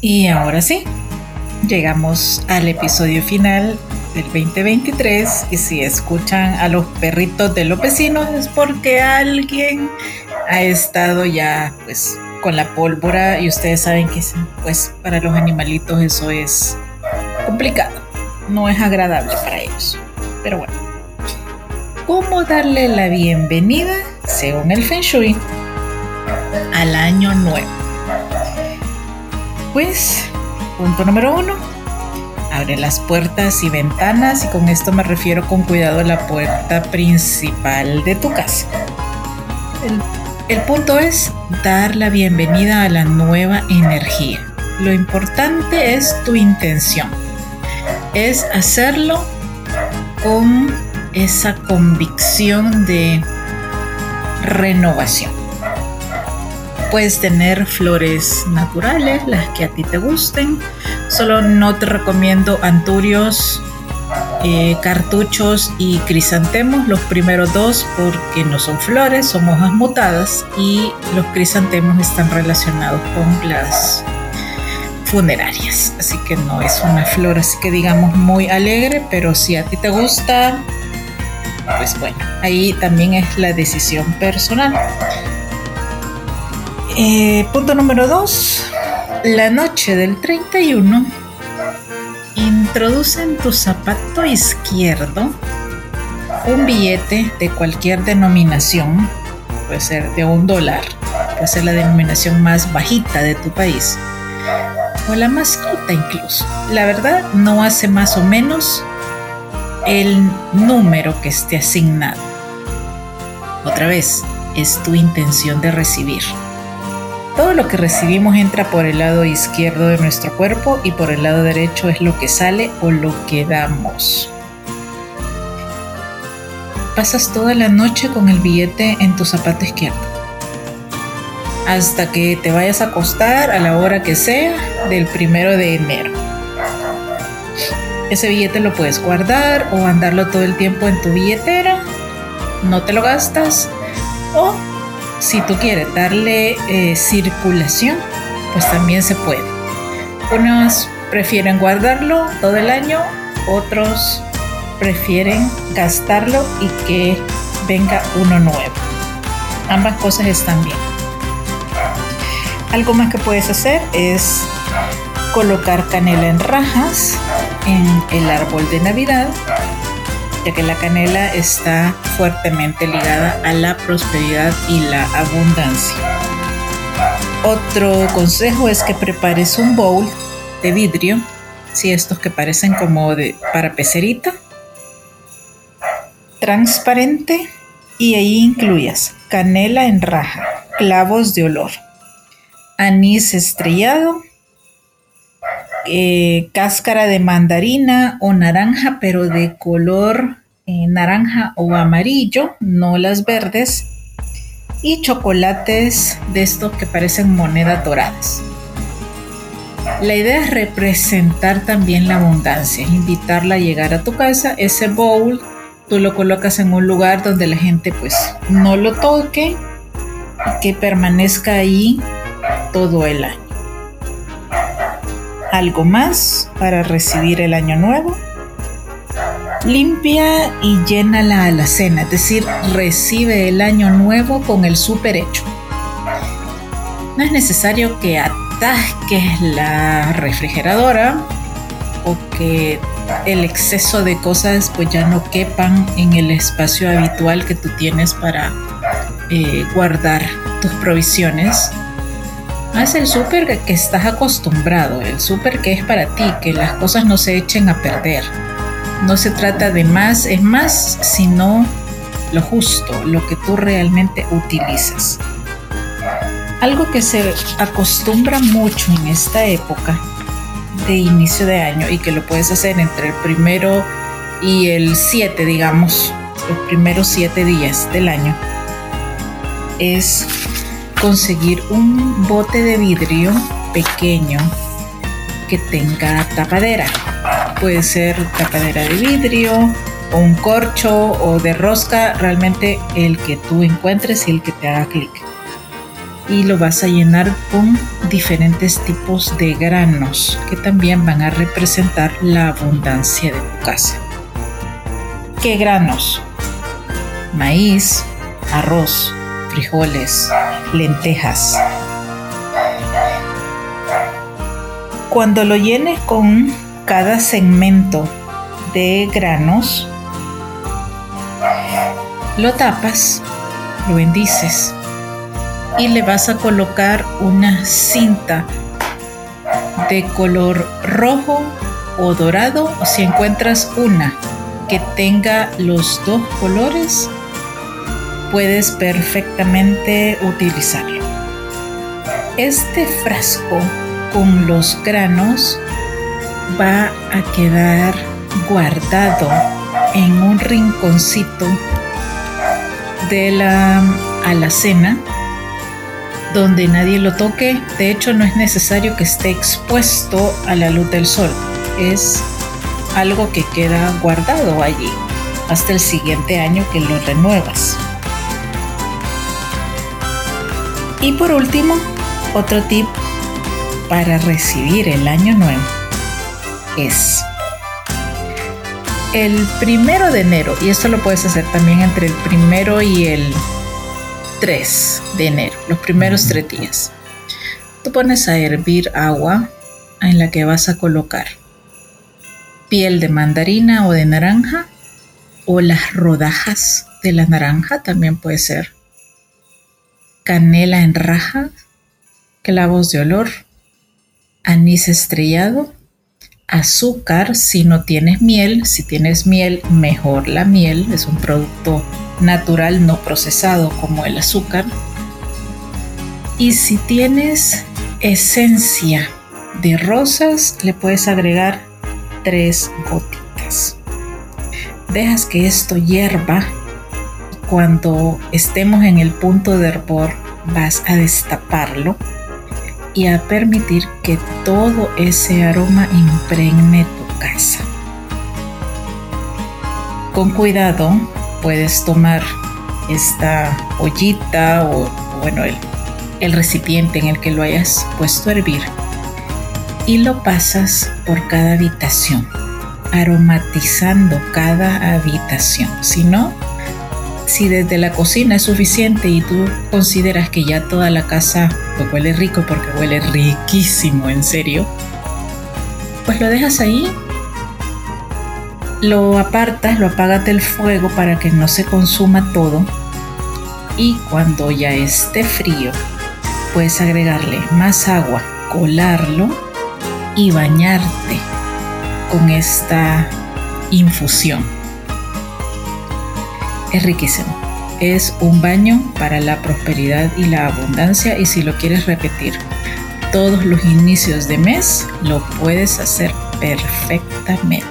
Y ahora sí, llegamos al episodio final del 2023 y si escuchan a los perritos de los vecinos es porque alguien ha estado ya pues con la pólvora y ustedes saben que pues para los animalitos eso es complicado, no es agradable para ellos. Pero bueno, ¿cómo darle la bienvenida según el Feng Shui al año nuevo? Pues, punto número uno, abre las puertas y ventanas y con esto me refiero con cuidado a la puerta principal de tu casa. El, el punto es dar la bienvenida a la nueva energía. Lo importante es tu intención. Es hacerlo con esa convicción de renovación. Puedes tener flores naturales, las que a ti te gusten. Solo no te recomiendo anturios, eh, cartuchos y crisantemos, los primeros dos porque no son flores, son hojas mutadas y los crisantemos están relacionados con las funerarias. Así que no es una flor así que digamos muy alegre, pero si a ti te gusta, pues bueno, ahí también es la decisión personal. Eh, punto número 2. La noche del 31. Introduce en tu zapato izquierdo un billete de cualquier denominación. Puede ser de un dólar. Puede ser la denominación más bajita de tu país. O la más quita incluso. La verdad no hace más o menos el número que esté asignado. Otra vez, es tu intención de recibir. Todo lo que recibimos entra por el lado izquierdo de nuestro cuerpo y por el lado derecho es lo que sale o lo que damos. Pasas toda la noche con el billete en tu zapato izquierdo. Hasta que te vayas a acostar a la hora que sea del primero de enero. Ese billete lo puedes guardar o andarlo todo el tiempo en tu billetera. No te lo gastas. O si tú quieres darle eh, circulación, pues también se puede. Unos prefieren guardarlo todo el año, otros prefieren gastarlo y que venga uno nuevo. Ambas cosas están bien. Algo más que puedes hacer es colocar canela en rajas en el árbol de Navidad ya que la canela está fuertemente ligada a la prosperidad y la abundancia. Otro consejo es que prepares un bowl de vidrio, si estos que parecen como de para pecerita, transparente y ahí incluyas canela en raja, clavos de olor, anís estrellado, eh, cáscara de mandarina o naranja, pero de color eh, naranja o amarillo, no las verdes, y chocolates de estos que parecen monedas doradas. La idea es representar también la abundancia, invitarla a llegar a tu casa. Ese bowl tú lo colocas en un lugar donde la gente pues no lo toque que permanezca ahí todo el año. Algo más para recibir el año nuevo. Limpia y llena la alacena, es decir, recibe el año nuevo con el super hecho. No es necesario que atasques la refrigeradora o que el exceso de cosas pues ya no quepan en el espacio habitual que tú tienes para eh, guardar tus provisiones. Haz el súper que estás acostumbrado, el súper que es para ti, que las cosas no se echen a perder. No se trata de más, es más, sino lo justo, lo que tú realmente utilizas. Algo que se acostumbra mucho en esta época de inicio de año y que lo puedes hacer entre el primero y el 7, digamos, los primeros siete días del año, es conseguir un bote de vidrio pequeño que tenga tapadera. Puede ser tapadera de vidrio o un corcho o de rosca, realmente el que tú encuentres y el que te haga clic. Y lo vas a llenar con diferentes tipos de granos que también van a representar la abundancia de tu casa. ¿Qué granos? Maíz, arroz, frijoles, lentejas. Cuando lo llenes con cada segmento de granos, lo tapas, lo bendices y le vas a colocar una cinta de color rojo o dorado si encuentras una que tenga los dos colores puedes perfectamente utilizarlo. Este frasco con los granos va a quedar guardado en un rinconcito de la alacena donde nadie lo toque. De hecho, no es necesario que esté expuesto a la luz del sol. Es algo que queda guardado allí hasta el siguiente año que lo renuevas. Y por último, otro tip para recibir el año nuevo es el primero de enero, y esto lo puedes hacer también entre el primero y el 3 de enero, los primeros tres días. Tú pones a hervir agua en la que vas a colocar piel de mandarina o de naranja o las rodajas de la naranja, también puede ser canela en raja, clavos de olor, anís estrellado, azúcar si no tienes miel, si tienes miel, mejor la miel, es un producto natural no procesado como el azúcar. Y si tienes esencia de rosas, le puedes agregar tres gotitas. Dejas que esto hierva cuando estemos en el punto de hervor vas a destaparlo y a permitir que todo ese aroma impregne tu casa. Con cuidado puedes tomar esta ollita o bueno el, el recipiente en el que lo hayas puesto a hervir y lo pasas por cada habitación aromatizando cada habitación. Si no, si desde la cocina es suficiente y tú consideras que ya toda la casa pues, huele rico porque huele riquísimo, en serio, pues lo dejas ahí, lo apartas, lo apagas del fuego para que no se consuma todo. Y cuando ya esté frío puedes agregarle más agua, colarlo y bañarte con esta infusión es riquísimo. Es un baño para la prosperidad y la abundancia y si lo quieres repetir todos los inicios de mes, lo puedes hacer perfectamente.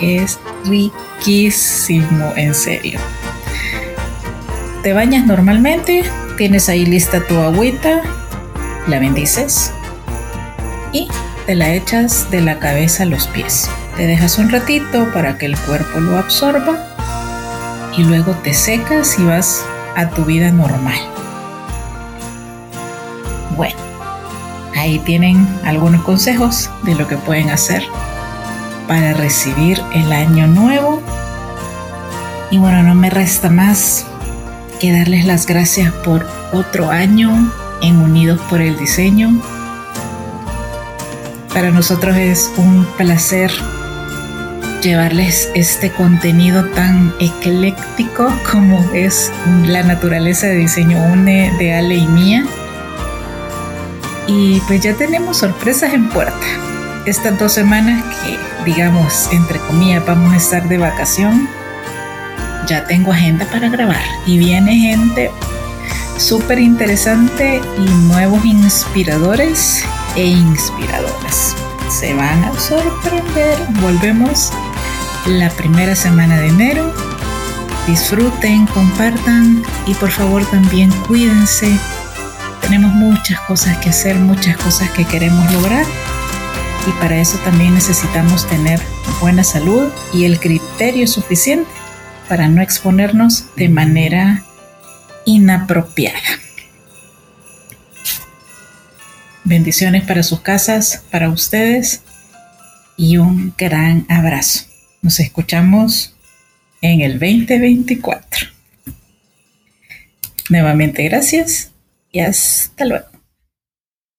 Es riquísimo, en serio. Te bañas normalmente, tienes ahí lista tu agüita, la bendices y te la echas de la cabeza a los pies. Te dejas un ratito para que el cuerpo lo absorba y luego te secas y vas a tu vida normal. Bueno, ahí tienen algunos consejos de lo que pueden hacer para recibir el año nuevo. Y bueno, no me resta más que darles las gracias por otro año en Unidos por el Diseño. Para nosotros es un placer llevarles este contenido tan ecléctico como es la naturaleza de diseño UNE de Ale y mía. Y pues ya tenemos sorpresas en puerta. Estas dos semanas que, digamos, entre comillas, vamos a estar de vacación, ya tengo agenda para grabar. Y viene gente súper interesante y nuevos inspiradores e inspiradoras. Se van a sorprender. Volvemos la primera semana de enero. Disfruten, compartan y por favor también cuídense. Tenemos muchas cosas que hacer, muchas cosas que queremos lograr y para eso también necesitamos tener buena salud y el criterio suficiente para no exponernos de manera inapropiada. Bendiciones para sus casas, para ustedes y un gran abrazo. Nos escuchamos en el 2024. Nuevamente gracias y hasta luego.